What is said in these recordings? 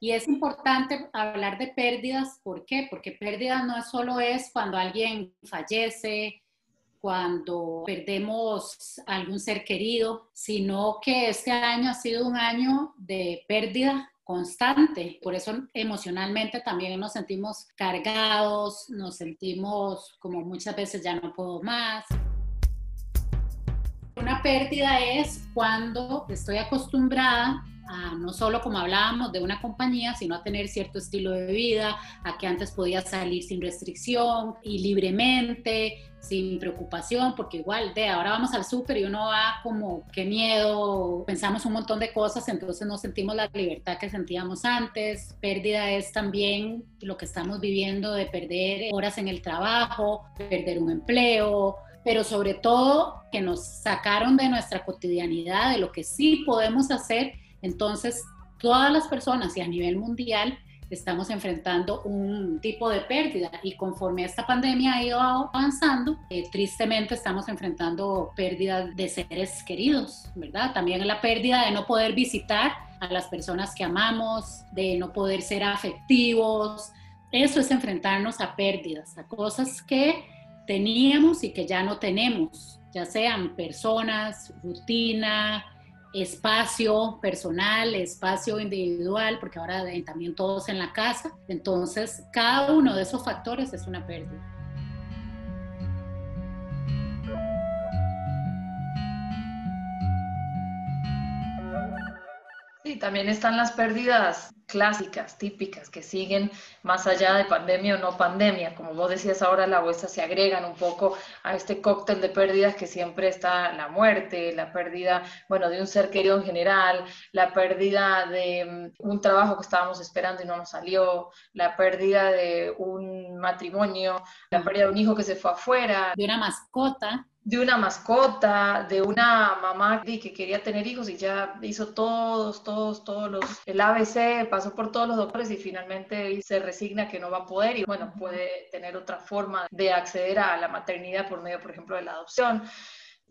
Y es importante hablar de pérdidas, ¿por qué? Porque pérdidas no solo es cuando alguien fallece, cuando perdemos algún ser querido, sino que este año ha sido un año de pérdida constante. Por eso emocionalmente también nos sentimos cargados, nos sentimos como muchas veces ya no puedo más. Una pérdida es cuando estoy acostumbrada no solo como hablábamos de una compañía, sino a tener cierto estilo de vida, a que antes podía salir sin restricción y libremente, sin preocupación, porque igual de ahora vamos al súper y uno va como qué miedo, pensamos un montón de cosas, entonces no sentimos la libertad que sentíamos antes. Pérdida es también lo que estamos viviendo de perder horas en el trabajo, perder un empleo, pero sobre todo que nos sacaron de nuestra cotidianidad, de lo que sí podemos hacer entonces, todas las personas y a nivel mundial estamos enfrentando un tipo de pérdida y conforme esta pandemia ha ido avanzando, eh, tristemente estamos enfrentando pérdidas de seres queridos, ¿verdad? También la pérdida de no poder visitar a las personas que amamos, de no poder ser afectivos. Eso es enfrentarnos a pérdidas, a cosas que teníamos y que ya no tenemos, ya sean personas, rutina, espacio personal, espacio individual, porque ahora también todos en la casa. Entonces, cada uno de esos factores es una pérdida. Sí, también están las pérdidas clásicas, típicas, que siguen más allá de pandemia o no pandemia. Como vos decías ahora, la vuestra se agregan un poco a este cóctel de pérdidas que siempre está la muerte, la pérdida, bueno, de un ser querido en general, la pérdida de mm, un trabajo que estábamos esperando y no nos salió, la pérdida de un matrimonio, la pérdida de un hijo que se fue afuera. De una mascota de una mascota, de una mamá que quería tener hijos y ya hizo todos, todos, todos los, el ABC, pasó por todos los doctores y finalmente se resigna que no va a poder y bueno, puede tener otra forma de acceder a la maternidad por medio, por ejemplo, de la adopción.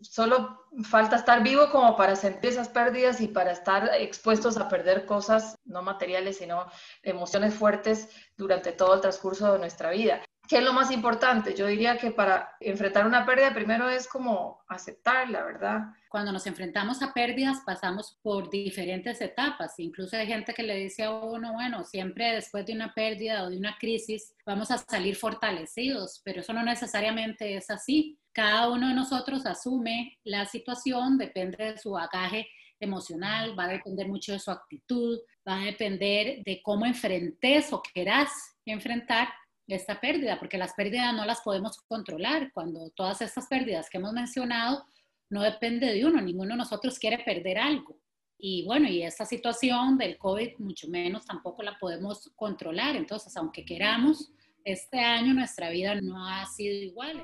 Solo falta estar vivo como para sentir esas pérdidas y para estar expuestos a perder cosas no materiales, sino emociones fuertes durante todo el transcurso de nuestra vida. ¿Qué es lo más importante? Yo diría que para enfrentar una pérdida primero es como aceptarla, ¿verdad? Cuando nos enfrentamos a pérdidas pasamos por diferentes etapas. Incluso hay gente que le dice a uno, bueno, siempre después de una pérdida o de una crisis vamos a salir fortalecidos, pero eso no necesariamente es así. Cada uno de nosotros asume la situación, depende de su bagaje emocional, va a depender mucho de su actitud, va a depender de cómo enfrentes o querás enfrentar esta pérdida, porque las pérdidas no las podemos controlar. Cuando todas estas pérdidas que hemos mencionado no depende de uno, ninguno de nosotros quiere perder algo. Y bueno, y esta situación del COVID mucho menos tampoco la podemos controlar. Entonces, aunque queramos, este año nuestra vida no ha sido igual.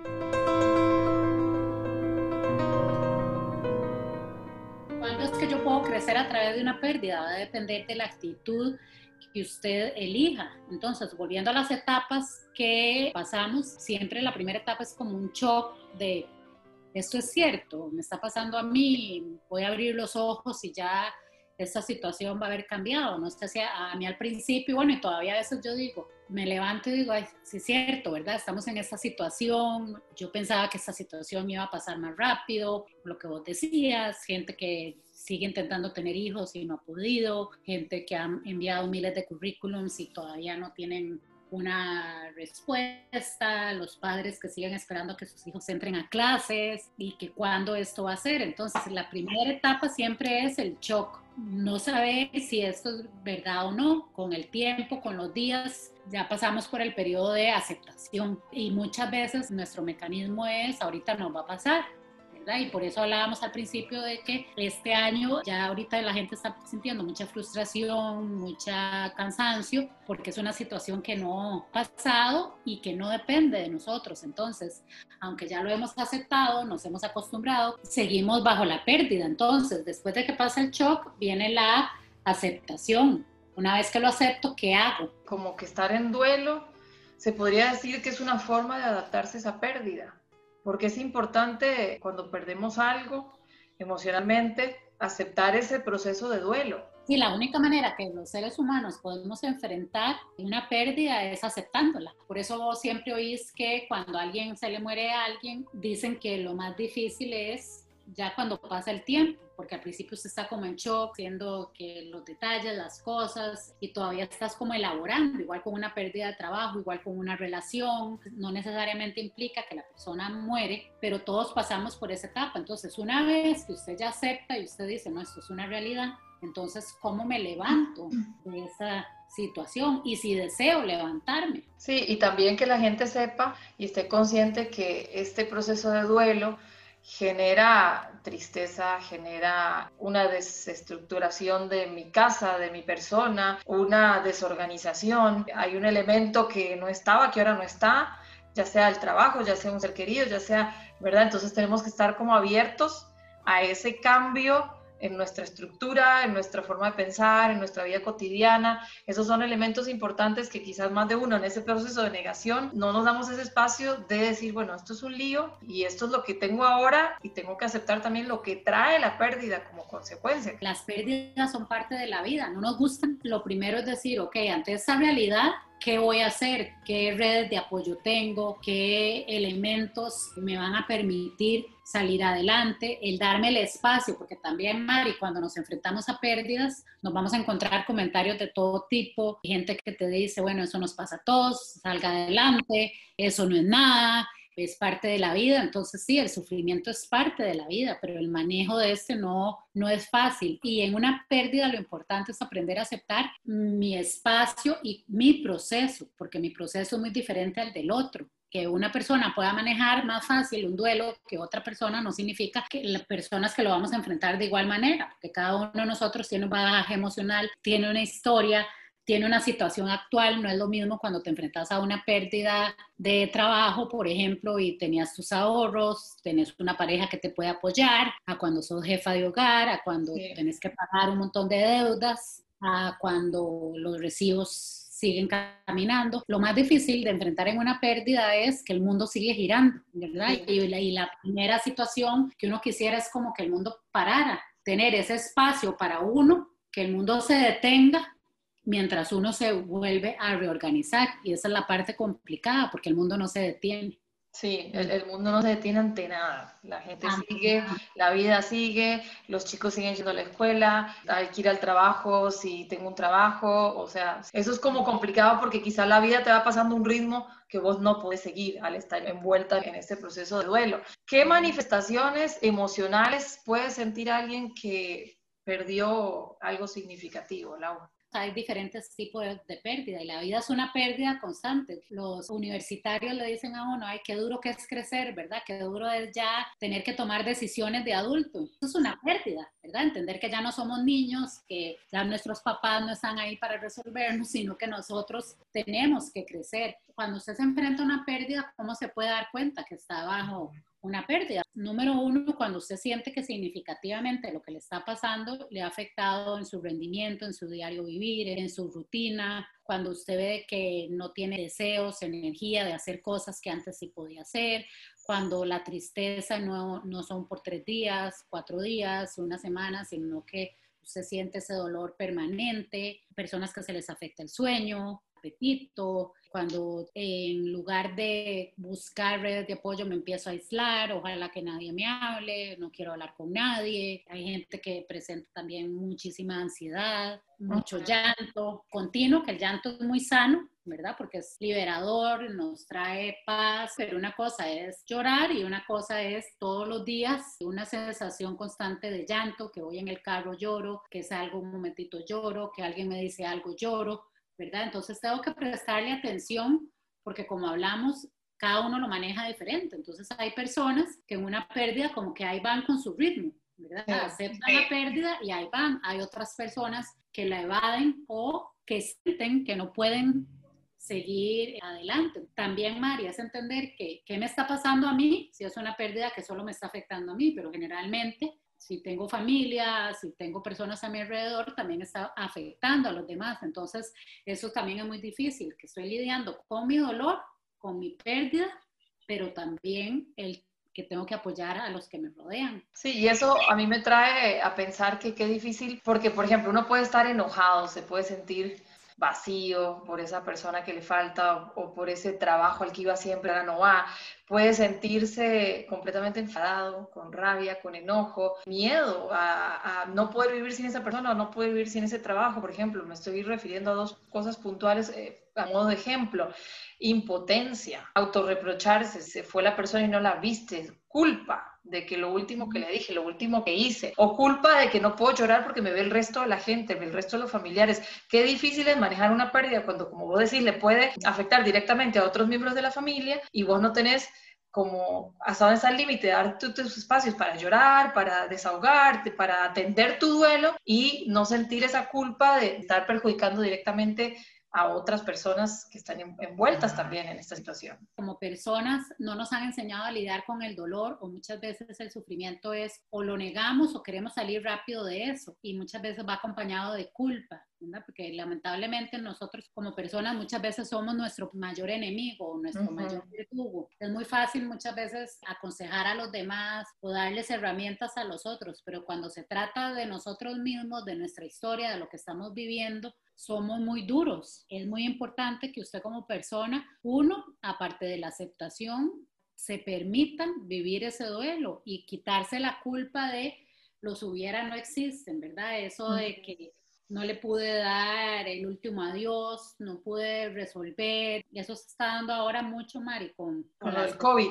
¿Cuándo es que yo puedo crecer a través de una pérdida? Va a depender de la actitud que usted elija. Entonces, volviendo a las etapas que pasamos, siempre la primera etapa es como un shock de esto es cierto, me está pasando a mí, voy a abrir los ojos y ya esta situación va a haber cambiado. No sé si a, mí al principio, bueno, y todavía a veces yo digo, me levanto y digo, ay, sí es cierto, ¿verdad? Estamos en esta situación, yo pensaba que esta situación iba a pasar más rápido, lo que vos decías, gente que sigue intentando tener hijos y no ha podido, gente que ha enviado miles de currículums y todavía no tienen una respuesta, los padres que siguen esperando que sus hijos entren a clases y que cuándo esto va a ser. Entonces, la primera etapa siempre es el shock, no saber si esto es verdad o no, con el tiempo, con los días, ya pasamos por el periodo de aceptación y muchas veces nuestro mecanismo es, ahorita no va a pasar, y por eso hablábamos al principio de que este año ya ahorita la gente está sintiendo mucha frustración, mucha cansancio, porque es una situación que no ha pasado y que no depende de nosotros. Entonces, aunque ya lo hemos aceptado, nos hemos acostumbrado, seguimos bajo la pérdida. Entonces, después de que pasa el shock, viene la aceptación. Una vez que lo acepto, ¿qué hago? Como que estar en duelo, se podría decir que es una forma de adaptarse a esa pérdida porque es importante cuando perdemos algo emocionalmente aceptar ese proceso de duelo, Y la única manera que los seres humanos podemos enfrentar una pérdida es aceptándola. Por eso siempre oís que cuando alguien se le muere a alguien, dicen que lo más difícil es ya cuando pasa el tiempo, porque al principio usted está como en shock, viendo que los detalles, las cosas, y todavía estás como elaborando, igual con una pérdida de trabajo, igual con una relación, no necesariamente implica que la persona muere, pero todos pasamos por esa etapa. Entonces, una vez que usted ya acepta y usted dice, no, esto es una realidad, entonces, ¿cómo me levanto de esa situación y si deseo levantarme? Sí, y también que la gente sepa y esté consciente que este proceso de duelo genera tristeza, genera una desestructuración de mi casa, de mi persona, una desorganización. Hay un elemento que no estaba, que ahora no está, ya sea el trabajo, ya sea un ser querido, ya sea, ¿verdad? Entonces tenemos que estar como abiertos a ese cambio en nuestra estructura, en nuestra forma de pensar, en nuestra vida cotidiana. Esos son elementos importantes que quizás más de uno en ese proceso de negación no nos damos ese espacio de decir, bueno, esto es un lío y esto es lo que tengo ahora y tengo que aceptar también lo que trae la pérdida como consecuencia. Las pérdidas son parte de la vida, no nos gustan. Lo primero es decir, ok, ante esa realidad, qué voy a hacer, qué redes de apoyo tengo, qué elementos me van a permitir salir adelante, el darme el espacio, porque también, Mari, cuando nos enfrentamos a pérdidas, nos vamos a encontrar comentarios de todo tipo, gente que te dice, bueno, eso nos pasa a todos, salga adelante, eso no es nada, es parte de la vida, entonces sí, el sufrimiento es parte de la vida, pero el manejo de este no, no es fácil. Y en una pérdida lo importante es aprender a aceptar mi espacio y mi proceso, porque mi proceso es muy diferente al del otro. Que una persona pueda manejar más fácil un duelo que otra persona no significa que las personas que lo vamos a enfrentar de igual manera, porque cada uno de nosotros tiene un bagaje emocional, tiene una historia, tiene una situación actual, no es lo mismo cuando te enfrentas a una pérdida de trabajo, por ejemplo, y tenías tus ahorros, tenés una pareja que te puede apoyar, a cuando sos jefa de hogar, a cuando tenés que pagar un montón de deudas, a cuando los recibos siguen caminando. Lo más difícil de enfrentar en una pérdida es que el mundo sigue girando, ¿verdad? Y, y la primera situación que uno quisiera es como que el mundo parara, tener ese espacio para uno, que el mundo se detenga mientras uno se vuelve a reorganizar. Y esa es la parte complicada porque el mundo no se detiene. Sí, el, mundo no se detiene ante nada. La gente sigue, la vida sigue, los chicos siguen yendo a la escuela, hay que ir al trabajo si tengo un trabajo. O sea, eso es como complicado porque quizá la vida te va pasando un ritmo que vos no puedes seguir al estar envuelta en este proceso de duelo. ¿Qué manifestaciones emocionales puede sentir alguien que perdió algo significativo, Laura? Hay diferentes tipos de, pérdida y la vida es una pérdida constante. Los universitarios le dicen a uno, ay, qué duro que es crecer, ¿verdad? Qué duro es ya tener que tomar decisiones de adulto. Eso es una pérdida, ¿verdad? Entender que ya no somos niños, que ya nuestros papás no están ahí para resolvernos, sino que nosotros tenemos que crecer. Cuando usted se enfrenta a una pérdida, ¿cómo se puede dar cuenta que está bajo una pérdida. Número uno, cuando usted siente que significativamente lo que le está pasando le ha afectado en su rendimiento, en su diario vivir, en su rutina, cuando usted ve que no tiene deseos, energía de hacer cosas que antes sí podía hacer, cuando la tristeza no, no son por tres días, cuatro días, una semana, sino que usted siente ese dolor permanente, personas que se les afecta el sueño, apetito, cuando en lugar de buscar redes de apoyo me empiezo a aislar, ojalá que nadie me hable, no quiero hablar con nadie. Hay gente que presenta también muchísima ansiedad, mucho llanto continuo, que el llanto es muy sano, ¿verdad? Porque es liberador, nos trae paz, pero una cosa es llorar y una cosa es todos los días una sensación constante de llanto, que voy en el carro lloro, que salgo un momentito lloro, que alguien me dice algo lloro, ¿verdad? Entonces tengo que prestarle atención porque como hablamos, cada uno lo maneja diferente. Entonces hay personas que en una pérdida como que ahí van con su ritmo, ¿verdad? Aceptan la pérdida y ahí van. Hay otras personas que la evaden o que sienten que no pueden seguir adelante. También, María, es entender que qué me está pasando a mí, si es una pérdida que solo me está afectando a mí, pero generalmente si tengo familia, si tengo personas a mi alrededor, también está afectando a los demás. Entonces, eso también es muy difícil, que estoy lidiando con mi dolor, con mi pérdida, pero también el que tengo que apoyar a los que me rodean. Sí, y eso a mí me trae a pensar que qué difícil, porque por ejemplo uno puede estar enojado, se puede sentir vacío por esa persona que le falta o por ese trabajo al que iba siempre, ahora no va. Puede sentirse completamente enfadado, con rabia, con enojo, miedo a, no poder vivir sin esa persona o no poder vivir sin ese trabajo, por ejemplo. Me estoy refiriendo a dos cosas puntuales eh, a modo de ejemplo. Impotencia, autorreprocharse, se fue la persona y no la viste, culpa, de que lo último que le dije, lo último que hice, o culpa de que no puedo llorar porque me ve el resto de la gente, ve el resto de los familiares. Qué difícil es manejar una pérdida cuando, como vos decís, le puede afectar directamente a otros miembros de la familia y vos no tenés como hasta dónde está el límite, dar tus espacios para llorar, para desahogarte, para atender tu duelo y no sentir esa culpa de estar perjudicando directamente a otras personas que están envueltas también en esta situación. Como personas no nos han enseñado a lidiar con el dolor o muchas veces el sufrimiento es o lo negamos o queremos salir rápido de eso y muchas veces va acompañado de culpa, ¿verdad? porque lamentablemente nosotros como personas muchas veces somos nuestro mayor enemigo, nuestro mayor verdugo. Es muy fácil muchas veces aconsejar a los demás o darles herramientas a los otros, pero cuando se trata de nosotros mismos, de nuestra historia, de lo que estamos viviendo, somos muy duros. Es muy importante que usted como persona, uno, aparte de la aceptación, se permitan vivir ese duelo y quitarse la culpa de los hubiera no existen, ¿verdad? Eso de que no le pude dar el último adiós, no pude resolver. Y eso se está dando ahora mucho, Mari, con, con el COVID.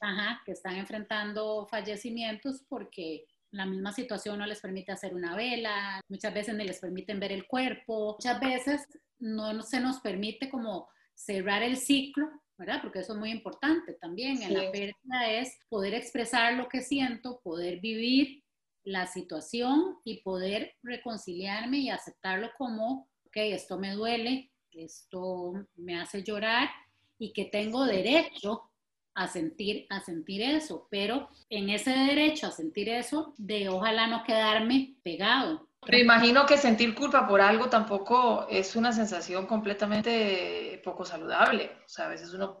Ajá, que están enfrentando fallecimientos porque la misma situación no les permite hacer una vela, muchas veces no les permiten ver el cuerpo, muchas veces no se nos permite como cerrar el ciclo, ¿verdad? Porque eso es muy importante también. En la pérdida es poder expresar lo que siento, poder vivir la situación y poder reconciliarme y aceptarlo como, ok, esto me duele, esto me hace llorar y que tengo derecho a sentir, a sentir eso, pero en ese derecho a sentir eso, de ojalá no quedarme pegado. Me imagino que sentir culpa por algo tampoco es una sensación completamente poco saludable. O sea, a veces uno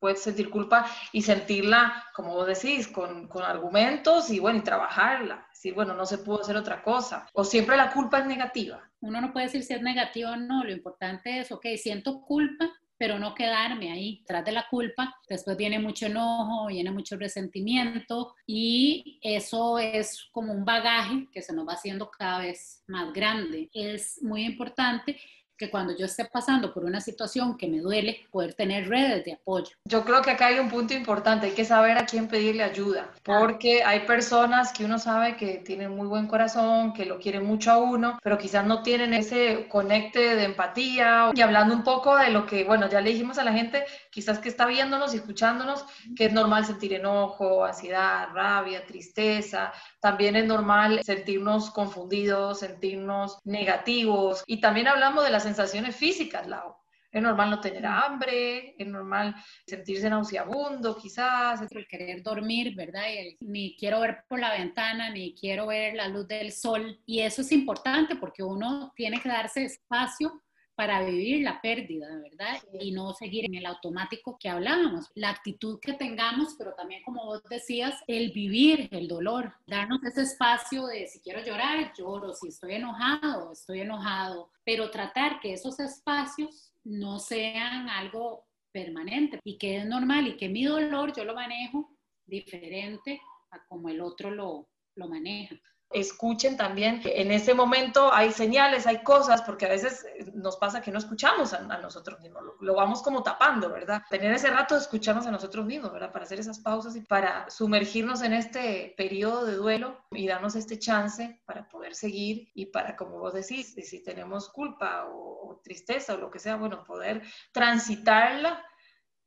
puede sentir culpa y sentirla, como vos decís, con, con argumentos y bueno, y trabajarla. Decir, bueno, no se pudo hacer otra cosa. O siempre la culpa es negativa. Uno no puede decir si es negativa o no. Lo importante es, ok, siento culpa, pero no quedarme ahí tras de la culpa. Después viene mucho enojo, viene mucho resentimiento y eso es como un bagaje que se nos va haciendo cada vez más grande. Es muy importante que cuando yo esté pasando por una situación que me duele, poder tener redes de apoyo. Yo creo que acá hay un punto importante, hay que saber a quién pedirle ayuda, porque hay personas que uno sabe que tienen muy buen corazón, que lo quieren mucho a uno, pero quizás no tienen ese conecte de empatía. Y hablando un poco de lo que, bueno, ya le dijimos a la gente, quizás que está viéndonos y escuchándonos, que es normal sentir enojo, ansiedad, rabia, tristeza, también es normal sentirnos confundidos, sentirnos negativos, y también hablamos de las sensaciones físicas, Lau. Es normal no tener hambre, es normal sentirse nauseabundo, quizás. El querer dormir, ¿verdad? ni quiero ver por la ventana, ni quiero ver la luz del sol. Y eso es importante porque uno tiene que darse espacio para vivir la pérdida, ¿verdad? Y no seguir en el automático que hablábamos. La actitud que tengamos, pero también como vos decías, el vivir el dolor, darnos ese espacio de si quiero llorar, lloro, si estoy enojado, estoy enojado, pero tratar que esos espacios no sean algo permanente y que es normal y que mi dolor yo lo manejo diferente a como el otro lo, lo maneja escuchen también en ese momento hay señales, hay cosas, porque a veces eh, nos pasa que no escuchamos a, nosotros mismos, lo, vamos como tapando, ¿verdad? Tener ese rato de escucharnos a nosotros mismos, ¿verdad? Para hacer esas pausas y para sumergirnos en este periodo de duelo y darnos este chance para poder seguir y para, como vos decís, si tenemos culpa o, tristeza o lo que sea, bueno, poder transitarla,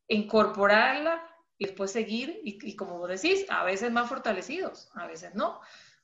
incorporarla y después seguir y, y como vos decís, a veces más fortalecidos, a veces no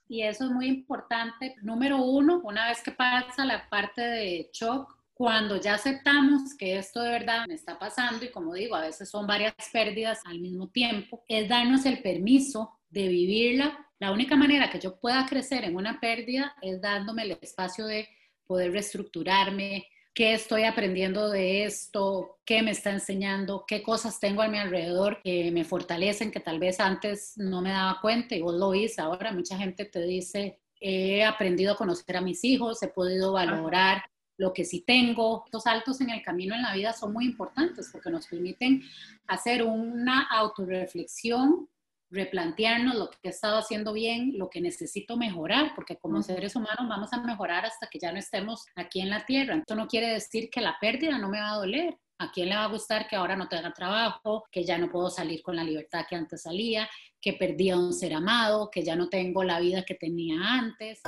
y eso es muy importante. Número uno, una vez que pasa la parte de shock, cuando ya aceptamos que esto de verdad me está pasando y como digo, a veces son varias pérdidas al mismo tiempo, es darnos el permiso de vivirla. La única manera que yo pueda crecer en una pérdida es dándome el espacio de poder reestructurarme, qué estoy aprendiendo de esto, qué me está enseñando, qué cosas tengo a mi alrededor que me fortalecen, que tal vez antes no me daba cuenta y vos lo oís ahora. Mucha gente te dice, he aprendido a conocer a mis hijos, he podido valorar lo que sí tengo. Estos saltos en el camino en la vida son muy importantes porque nos permiten hacer una autorreflexión replantearnos lo que he estado haciendo bien, lo que necesito mejorar, porque como seres humanos vamos a mejorar hasta que ya no estemos aquí en la tierra. Esto no quiere decir que la pérdida no me va a doler. ¿A quién le va a gustar que ahora no tenga trabajo, que ya no puedo salir con la libertad que antes salía, que perdí a un ser amado, que ya no tengo la vida que tenía antes?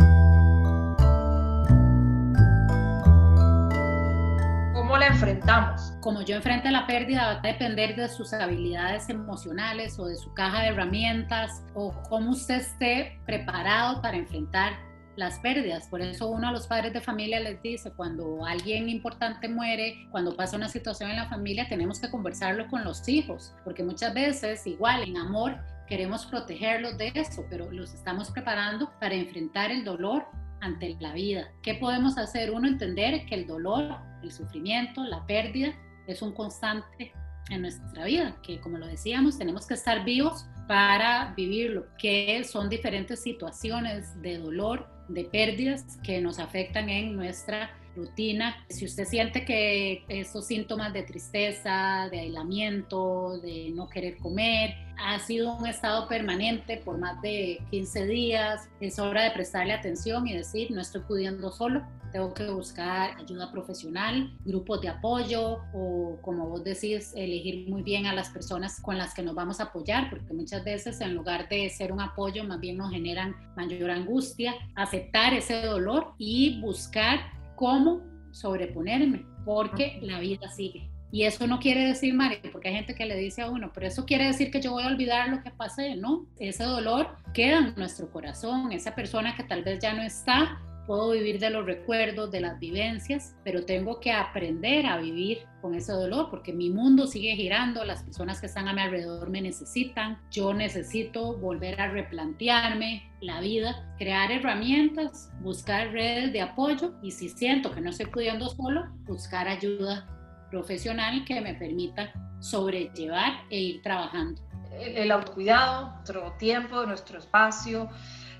La enfrentamos? Como yo enfrente la pérdida va a depender de sus habilidades emocionales o de su caja de herramientas o cómo usted esté preparado para enfrentar las pérdidas. Por eso uno a los padres de familia les dice, cuando alguien importante muere, cuando pasa una situación en la familia, tenemos que conversarlo con los hijos, porque muchas veces, igual en amor, queremos protegerlos de eso, pero los estamos preparando para enfrentar el dolor ante la vida. ¿Qué podemos hacer? Uno, entender que el dolor, el sufrimiento, la pérdida es un constante en nuestra vida, que como lo decíamos, tenemos que estar vivos para vivirlo, que son diferentes situaciones de dolor, de pérdidas que nos afectan en nuestra rutina. Si usted siente que esos síntomas de tristeza, de aislamiento, de no querer comer, ha sido un estado permanente por más de 15 días, es hora de prestarle atención y decir, no estoy pudiendo solo, tengo que buscar ayuda profesional, grupos de apoyo o, como vos decís, elegir muy bien a las personas con las que nos vamos a apoyar, porque muchas veces en lugar de ser un apoyo, más bien nos generan mayor angustia, aceptar ese dolor y buscar cómo sobreponerme, porque la vida sigue. Y eso no quiere decir, Mari, porque hay gente que le dice a uno, pero eso quiere decir que yo voy a olvidar lo que pasé, ¿no? Ese dolor queda en nuestro corazón, esa persona que tal vez ya no está, puedo vivir de los recuerdos, de las vivencias, pero tengo que aprender a vivir con ese dolor porque mi mundo sigue girando, las personas que están a mi alrededor me necesitan, yo necesito volver a replantearme la vida, crear herramientas, buscar redes de apoyo y si siento que no estoy pudiendo solo, buscar ayuda profesional que me permita sobrellevar e ir trabajando. El, autocuidado, nuestro tiempo, nuestro espacio,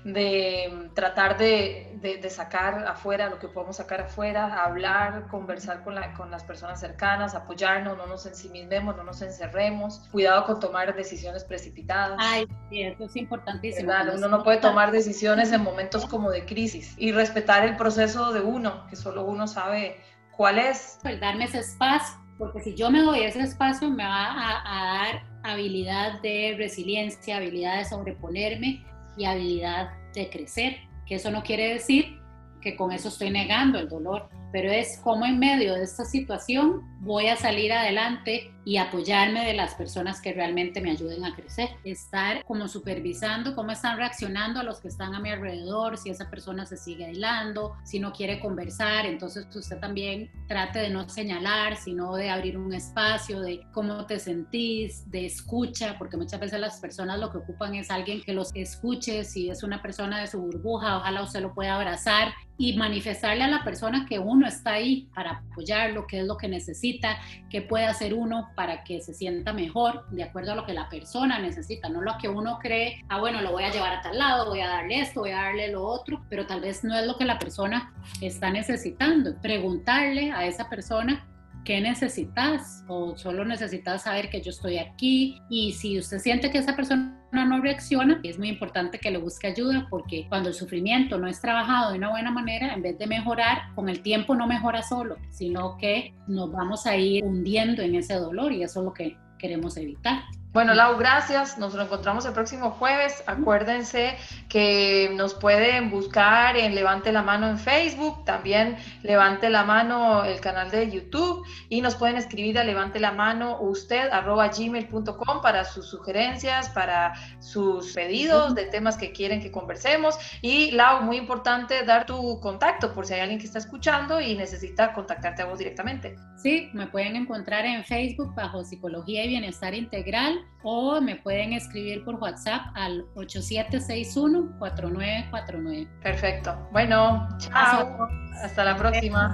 de tratar de, de, sacar afuera lo que podemos sacar afuera, hablar, conversar con, la, con, las personas cercanas, apoyarnos, no nos ensimismemos, no nos encerremos, cuidado con tomar decisiones precipitadas. Ay, sí, eso es importantísimo. Uno no puede tomar decisiones en momentos como de crisis y respetar el proceso de uno, que solo uno sabe cuál es. El darme ese espacio, porque si yo me doy ese espacio me va a, a dar habilidad de resiliencia, habilidad de sobreponerme y habilidad de crecer, que eso no quiere decir que con eso estoy negando el dolor, pero es como en medio de esta situación voy a salir adelante y apoyarme de las personas que realmente me ayuden a crecer. Estar como supervisando cómo están reaccionando a los que están a mi alrededor, si esa persona se sigue aislando, si no quiere conversar, entonces usted también trate de no señalar, sino de abrir un espacio de cómo te sentís, de escucha, porque muchas veces las personas lo que ocupan es alguien que los escuche, si es una persona de su burbuja, ojalá usted lo pueda abrazar y manifestarle a la persona que uno está ahí para apoyarlo, qué es lo que necesita, qué puede hacer uno para que se sienta mejor, de acuerdo a lo que la persona necesita, no lo que uno cree, ah, bueno, lo voy a llevar a tal lado, voy a darle esto, voy a darle lo otro, pero tal vez no es lo que la persona está necesitando. Preguntarle a esa persona ¿qué necesitas? O solo necesitas saber que yo estoy aquí. Y si usted siente que esa persona no reacciona, es muy importante que le busque ayuda porque cuando el sufrimiento no es trabajado de una buena manera, en vez de mejorar, con el tiempo no mejora solo, sino que nos vamos a ir hundiendo en ese dolor y eso es lo que queremos evitar. Bueno, Lau, gracias. Nos encontramos el próximo jueves. Acuérdense que nos pueden buscar en Levante la Mano en Facebook, también Levante la Mano el canal de YouTube y nos pueden escribir a levante la mano usted arroba gmail.com para sus sugerencias, para sus pedidos de temas que quieren que conversemos. Y Lau, muy importante dar tu contacto por si hay alguien que está escuchando y necesita contactarte a vos directamente. Sí, me pueden encontrar en Facebook bajo Psicología y Bienestar Integral o me pueden escribir por WhatsApp al 8761-4949. Perfecto. Bueno, chao. Hasta la próxima.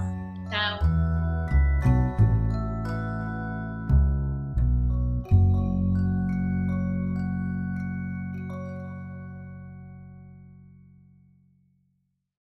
Chao.